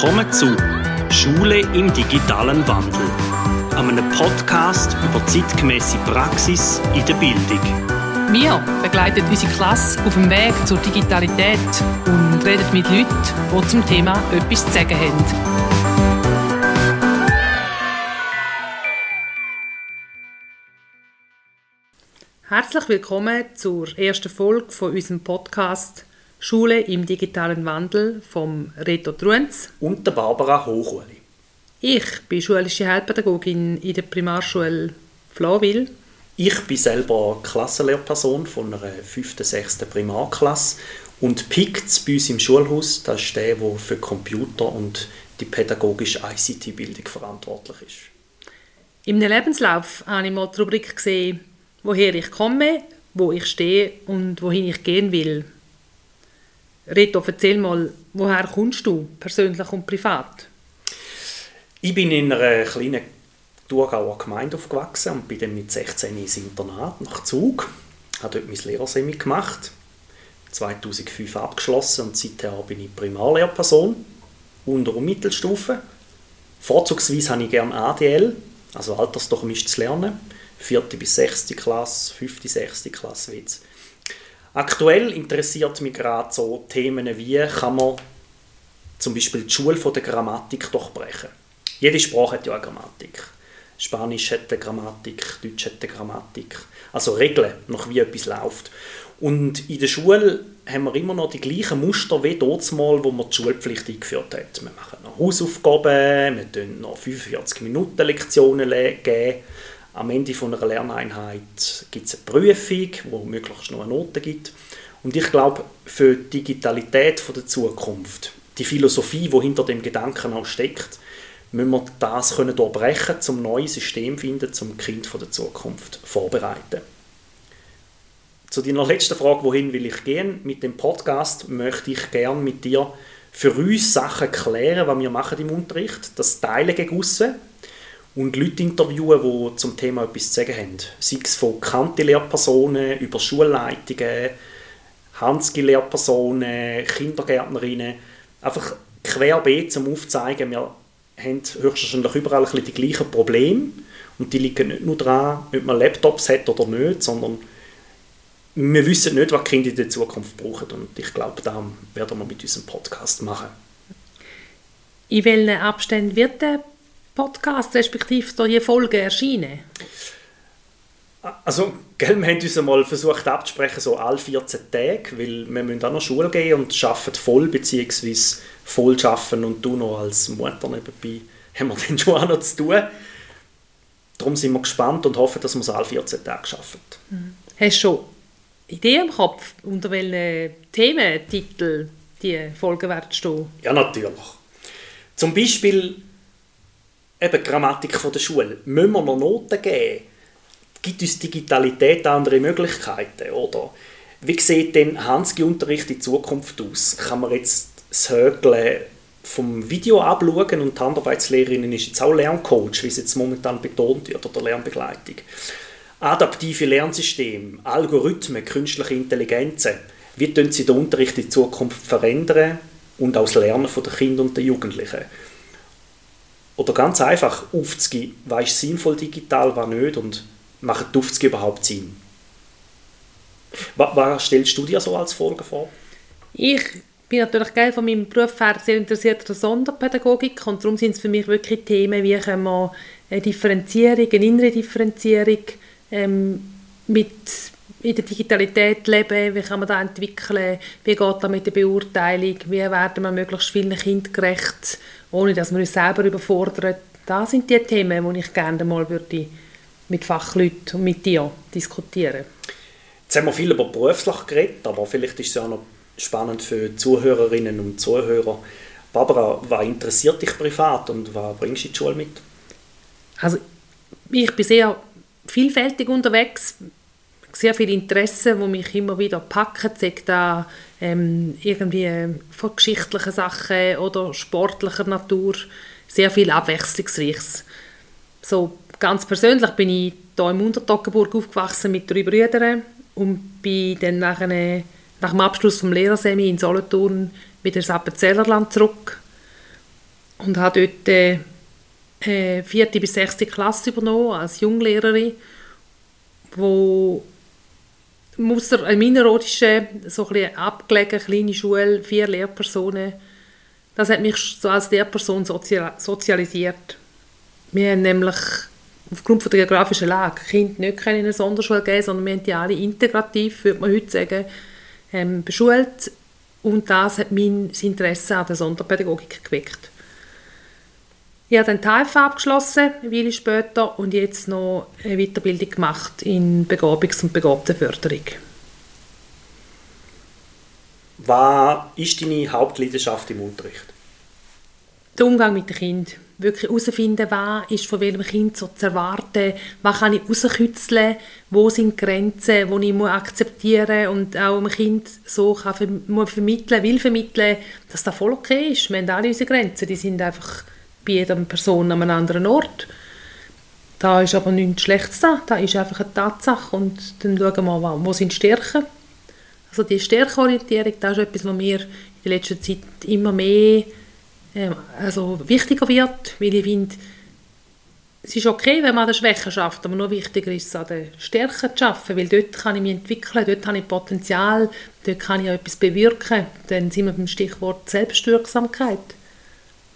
Willkommen zu Schule im digitalen Wandel, einem Podcast über zeitgemäße Praxis in der Bildung. Wir begleiten unsere Klasse auf dem Weg zur Digitalität und reden mit Leuten, die zum Thema etwas zu sagen haben. Herzlich willkommen zur ersten Folge von unserem Podcast Schule im digitalen Wandel vom Reto Truenz und der Barbara Hochuli. Ich bin schulische Heilpädagogin in der Primarschule Flawil. Ich bin selber Klassenlehrperson von einer 5. 6. Primarklasse und PICT bei uns im Schulhaus, das ist der, der für Computer und die pädagogische ICT-Bildung verantwortlich ist. In meinem Lebenslauf habe ich mal die Rubrik gesehen, woher ich komme, wo ich stehe und wohin ich gehen will. Reto, erzähl mal, woher kommst du, persönlich und privat? Ich bin in einer kleinen Thurgauer Gemeinde aufgewachsen und bin dann mit 16 ins Internat nach Zug. Ich habe dort mein Lehrersemi gemacht, 2005 abgeschlossen und seither bin ich Primarlehrperson unter- und Mittelstufe. Vorzugsweise habe ich gerne ADL, also altersdurchmischtes Lernen, 4. bis 6. Klasse, 5. 6. Klasse Witz. Aktuell interessiert mich gerade so Themen wie, kann man zum Beispiel die Schule von der Grammatik durchbrechen. Jede Sprache hat ja eine Grammatik. Spanisch hat eine Grammatik, Deutsch hat eine Grammatik. Also Regeln, nach wie etwas läuft. Und in der Schule haben wir immer noch die gleichen Muster wie dort mal, wo man die Schulpflicht eingeführt hat. Wir machen noch Hausaufgaben, wir geben noch 45 Minuten Lektionen geben am Ende einer Lerneinheit gibt es eine Prüfung, wo möglichst noch eine Note gibt. Und ich glaube, für die Digitalität der Zukunft, die Philosophie, die hinter dem Gedanken auch steckt, müssen wir das können durchbrechen, um ein neues System finden, zum Kind der Zukunft vorbereiten. Zu deiner letzten Frage, wohin will ich gehen? Mit dem Podcast möchte ich gerne mit dir für uns Sachen klären, was wir machen im Unterricht, das Teilen gegen aussen, und Leute interviewen, die zum Thema etwas zu sagen haben. Sei es von bekannten Lehrpersonen über Schulleitungen, Hanski-Lehrpersonen, Kindergärtnerinnen. Einfach querbeet zum Aufzeigen, wir haben höchstwahrscheinlich überall ein die gleichen Probleme. Und die liegen nicht nur daran, ob man Laptops hat oder nicht, sondern wir wissen nicht, was Kinder in der Zukunft brauchen. Und ich glaube, das werden wir mit unserem Podcast machen. In welchen Abständen wird der Podcast, respektive je Folge erscheinen? Also, gell, wir haben uns einmal versucht abzusprechen, so alle 14 Tage, weil wir müssen auch noch Schule gehen und arbeiten voll, beziehungsweise voll arbeiten und du noch als Mutter nebenbei, haben wir dann schon auch noch zu tun. Darum sind wir gespannt und hoffen, dass wir es alle 14 Tage schaffen. Mhm. Hast du schon Ideen im Kopf, unter welchen Thementitel die Folgen werden stehen? Ja, natürlich. Zum Beispiel eben Grammatik von der Schule, müssen wir noch Noten geben? Gibt uns Digitalität andere Möglichkeiten? Oder wie sieht denn Hanski-Unterricht in Zukunft aus? Kann man jetzt das Högeln vom Video abschauen und die Handarbeitslehrerin ist jetzt auch Lerncoach, wie es jetzt momentan betont wird, oder Lernbegleitung. Adaptive Lernsysteme, Algorithmen, künstliche Intelligenzen, wie können sie den Unterricht in Zukunft verändern und auch das Lernen der Kinder und der Jugendlichen? Oder ganz einfach, aufzugeben, was ist sinnvoll digital, was nicht und macht die überhaupt Sinn? Was, was, stellst du dir so als Folge vor? Ich bin natürlich geil von meinem Beruf her sehr interessiert an der Sonderpädagogik und darum sind es für mich wirklich Themen, wie können wir eine Differenzierung, eine innere Differenzierung ähm, mit in der Digitalität leben, wie kann man das entwickeln, wie geht das mit der Beurteilung, wie werden wir möglichst vielen Kindern gerecht, ohne dass wir uns selber überfordern. Das sind die Themen, die ich gerne mal würde mit Fachleuten und mit dir diskutieren Jetzt haben wir viel über beruflich geredet, aber vielleicht ist es auch noch spannend für Zuhörerinnen und Zuhörer. Barbara, was interessiert dich privat und was bringst du in die Schule mit? Also ich bin sehr vielfältig unterwegs, sehr viele Interessen, die mich immer wieder packen, sei da ähm, irgendwie von geschichtlichen Sachen oder sportlicher Natur, sehr viel Abwechslungsreiches. So ganz persönlich bin ich hier im Untertoggenburg aufgewachsen mit drei Brüdern und bin dann nach, eine, nach dem Abschluss vom Lehrersemi in Solothurn wieder ins Appenzellerland zurück. und habe dort äh, äh, vierte bis sechste Klasse übernommen als Junglehrerin, wo Musser, ein minerodische, so ein abgelegen, kleine Schule, vier Lehrpersonen. Das hat mich so als Lehrperson sozialisiert. Wir haben nämlich aufgrund der geografischen Lage Kinder nicht in eine Sonderschule geben, sondern wir haben die alle integrativ, würde man heute sagen, ähm, beschult. Und das hat mein Interesse an der Sonderpädagogik geweckt. Ich habe die TFA abgeschlossen, eine Weile später, und jetzt noch eine Weiterbildung gemacht in Begabungs- und Begabtenförderung. Was ist deine Hauptleidenschaft im Unterricht? Der Umgang mit den Kindern. Wirklich herausfinden, was ist von welchem Kind so zu erwarten, was kann ich rauskitzeln, wo sind Grenzen, die ich akzeptieren muss und auch dem Kind so kann muss vermitteln, will vermitteln, dass das voll okay ist. Wir haben alle unsere Grenzen, die sind einfach bei jeder Person an einem anderen Ort. Da ist aber nichts Schlechtes da, da ist einfach eine Tatsache und dann schauen wir mal, wo sind die Stärken. Also die Stärkenorientierung, das ist etwas, was mir in der letzten Zeit immer mehr ähm, also wichtiger wird, weil ich finde, es ist okay, wenn man an der Schwäche schafft, aber noch wichtiger ist es, an der Stärke zu arbeiten, weil dort kann ich mich entwickeln, dort habe ich Potenzial, dort kann ich auch etwas bewirken. Dann sind wir beim Stichwort Selbstwirksamkeit.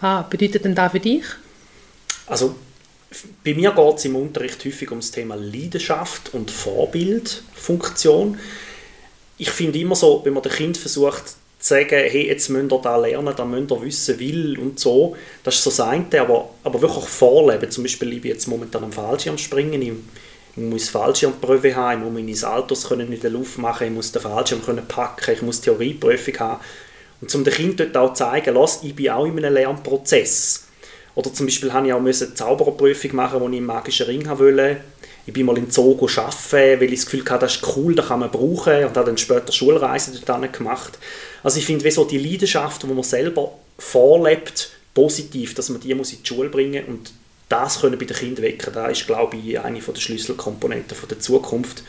Was bedeutet denn das für dich? Also bei mir geht es im Unterricht häufig um das Thema Leidenschaft und Vorbildfunktion. Ich finde immer so, wenn man dem Kind versucht zu sagen, hey, jetzt müsst ihr da lernen, da müsst ihr wissen, will und so, das ist so das eine, aber, aber wirklich vorleben. Zum Beispiel, ich bin jetzt momentan am Fallschirmspringen, ich, ich muss Fallschirmprüfe haben, ich muss meine können in der Luft machen, ich muss den Fallschirm packen, ich muss Theorieprüfung haben und um den Kindern dort auch zu zeigen, lass, ich bin auch in einem Lernprozess. Oder zum Beispiel habe ich auch eine Zaubererprüfung machen, wo ich einen magischen Ring wollte. Ich bin mal in Zoo arbeiten, weil ich das Gefühl hatte, das ist cool, das kann man brauchen. Und habe dann später Schulreisen dort gemacht. Also ich finde, so die Leidenschaft, die man selber vorlebt, positiv, dass man die muss in die Schule bringen und das können bei den Kindern wecken, das ist, glaube ich, eine der Schlüsselkomponenten der Zukunft.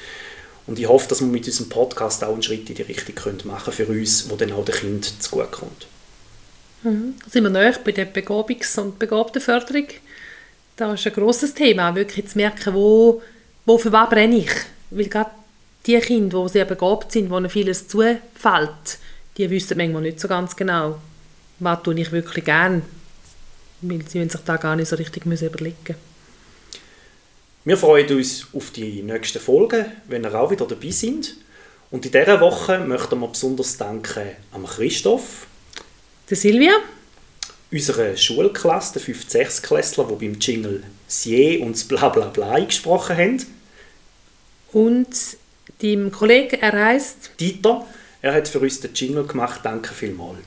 Und ich hoffe, dass wir mit diesem Podcast auch einen Schritt in die Richtung machen können für uns, wo dann auch den Kind zugutekommt. Mhm. Da sind wir näher bei der Begabungs- und Begabtenförderung. Das ist ein grosses Thema, wirklich zu merken, wo, wo für was brenne ich. Weil gerade die Kinder, die sehr begabt sind, ihnen vieles zufällt, die wissen manchmal nicht so ganz genau, was tue ich wirklich gerne. Weil sie sich da gar nicht so richtig überlegen müssen. Wir freuen uns auf die nächsten Folgen, wenn ihr auch wieder dabei sind. Und in dieser Woche möchten wir besonders danken an Christoph, der Silvia, unserer Schulklasse, der 5. 6 Klässler, die beim Jingle Sie und das Blablabla gesprochen haben. Und deinem Kollegen, er heißt Dieter, er hat für uns den Jingle gemacht. Danke vielmals.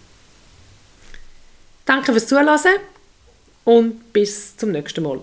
Danke fürs Zuhören und bis zum nächsten Mal.